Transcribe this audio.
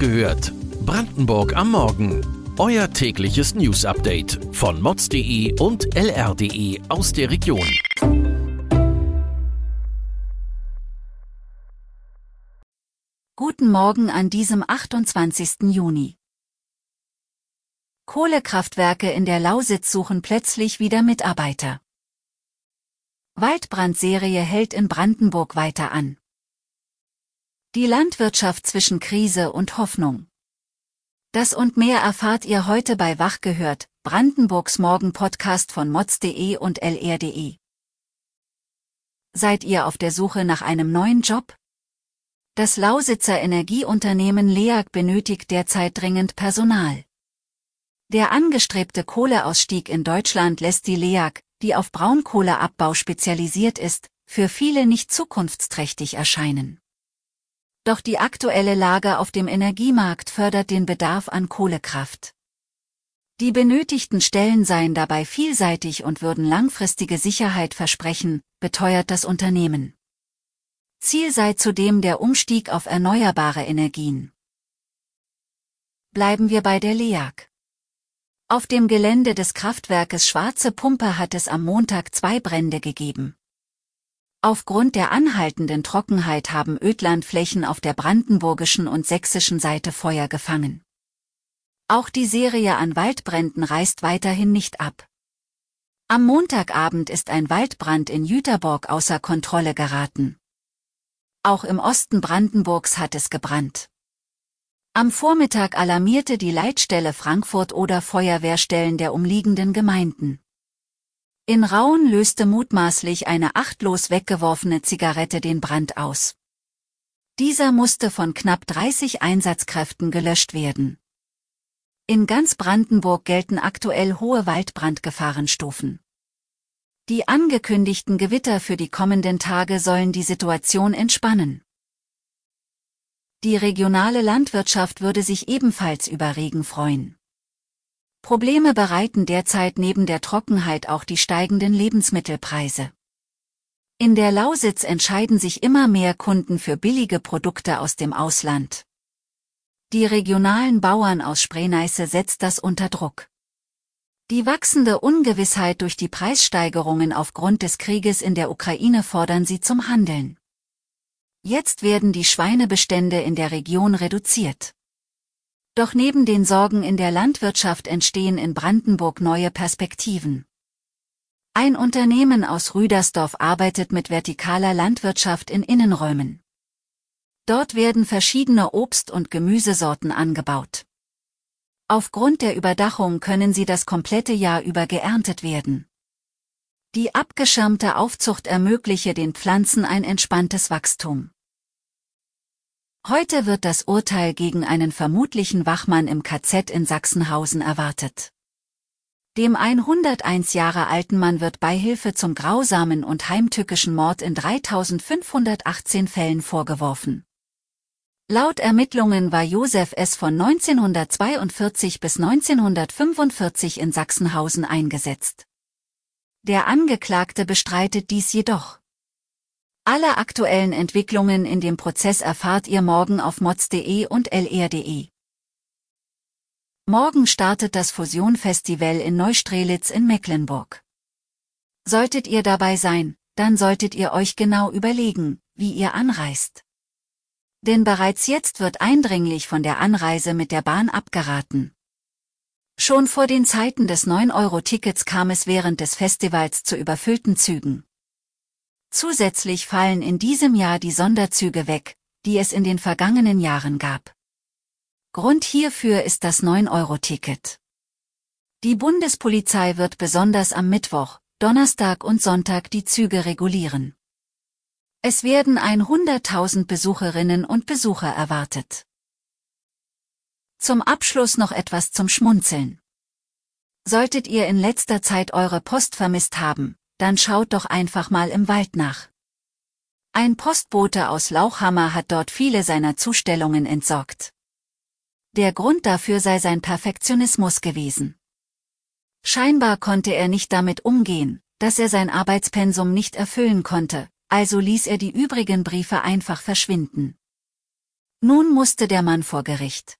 gehört. Brandenburg am Morgen. Euer tägliches News-Update von mods.de und lr.de aus der Region. Guten Morgen an diesem 28. Juni. Kohlekraftwerke in der Lausitz suchen plötzlich wieder Mitarbeiter. Waldbrandserie hält in Brandenburg weiter an. Die Landwirtschaft zwischen Krise und Hoffnung. Das und mehr erfahrt ihr heute bei Wach gehört, Brandenburgs Morgen-Podcast von mods.de und lr.de. Seid ihr auf der Suche nach einem neuen Job? Das Lausitzer Energieunternehmen LEAG benötigt derzeit dringend Personal. Der angestrebte Kohleausstieg in Deutschland lässt die LEAG, die auf Braunkohleabbau spezialisiert ist, für viele nicht zukunftsträchtig erscheinen. Doch die aktuelle Lage auf dem Energiemarkt fördert den Bedarf an Kohlekraft. Die benötigten Stellen seien dabei vielseitig und würden langfristige Sicherheit versprechen, beteuert das Unternehmen. Ziel sei zudem der Umstieg auf erneuerbare Energien. Bleiben wir bei der LEAG. Auf dem Gelände des Kraftwerkes Schwarze Pumpe hat es am Montag zwei Brände gegeben. Aufgrund der anhaltenden Trockenheit haben Ödlandflächen auf der brandenburgischen und sächsischen Seite Feuer gefangen. Auch die Serie an Waldbränden reißt weiterhin nicht ab. Am Montagabend ist ein Waldbrand in Jüterborg außer Kontrolle geraten. Auch im Osten Brandenburgs hat es gebrannt. Am Vormittag alarmierte die Leitstelle Frankfurt oder Feuerwehrstellen der umliegenden Gemeinden. In Rauen löste mutmaßlich eine achtlos weggeworfene Zigarette den Brand aus. Dieser musste von knapp 30 Einsatzkräften gelöscht werden. In ganz Brandenburg gelten aktuell hohe Waldbrandgefahrenstufen. Die angekündigten Gewitter für die kommenden Tage sollen die Situation entspannen. Die regionale Landwirtschaft würde sich ebenfalls über Regen freuen. Probleme bereiten derzeit neben der Trockenheit auch die steigenden Lebensmittelpreise. In der Lausitz entscheiden sich immer mehr Kunden für billige Produkte aus dem Ausland. Die regionalen Bauern aus Spreeneiße setzt das unter Druck. Die wachsende Ungewissheit durch die Preissteigerungen aufgrund des Krieges in der Ukraine fordern sie zum Handeln. Jetzt werden die Schweinebestände in der Region reduziert. Doch neben den Sorgen in der Landwirtschaft entstehen in Brandenburg neue Perspektiven. Ein Unternehmen aus Rüdersdorf arbeitet mit vertikaler Landwirtschaft in Innenräumen. Dort werden verschiedene Obst- und Gemüsesorten angebaut. Aufgrund der Überdachung können sie das komplette Jahr über geerntet werden. Die abgeschirmte Aufzucht ermögliche den Pflanzen ein entspanntes Wachstum. Heute wird das Urteil gegen einen vermutlichen Wachmann im KZ in Sachsenhausen erwartet. Dem 101 Jahre alten Mann wird Beihilfe zum grausamen und heimtückischen Mord in 3518 Fällen vorgeworfen. Laut Ermittlungen war Josef S. von 1942 bis 1945 in Sachsenhausen eingesetzt. Der Angeklagte bestreitet dies jedoch. Alle aktuellen Entwicklungen in dem Prozess erfahrt ihr morgen auf mods.de und lr.de. Morgen startet das Fusion-Festival in Neustrelitz in Mecklenburg. Solltet ihr dabei sein, dann solltet ihr euch genau überlegen, wie ihr anreist. Denn bereits jetzt wird eindringlich von der Anreise mit der Bahn abgeraten. Schon vor den Zeiten des 9-Euro-Tickets kam es während des Festivals zu überfüllten Zügen. Zusätzlich fallen in diesem Jahr die Sonderzüge weg, die es in den vergangenen Jahren gab. Grund hierfür ist das 9-Euro-Ticket. Die Bundespolizei wird besonders am Mittwoch, Donnerstag und Sonntag die Züge regulieren. Es werden 100.000 Besucherinnen und Besucher erwartet. Zum Abschluss noch etwas zum Schmunzeln. Solltet ihr in letzter Zeit eure Post vermisst haben, dann schaut doch einfach mal im Wald nach. Ein Postbote aus Lauchhammer hat dort viele seiner Zustellungen entsorgt. Der Grund dafür sei sein Perfektionismus gewesen. Scheinbar konnte er nicht damit umgehen, dass er sein Arbeitspensum nicht erfüllen konnte, also ließ er die übrigen Briefe einfach verschwinden. Nun musste der Mann vor Gericht.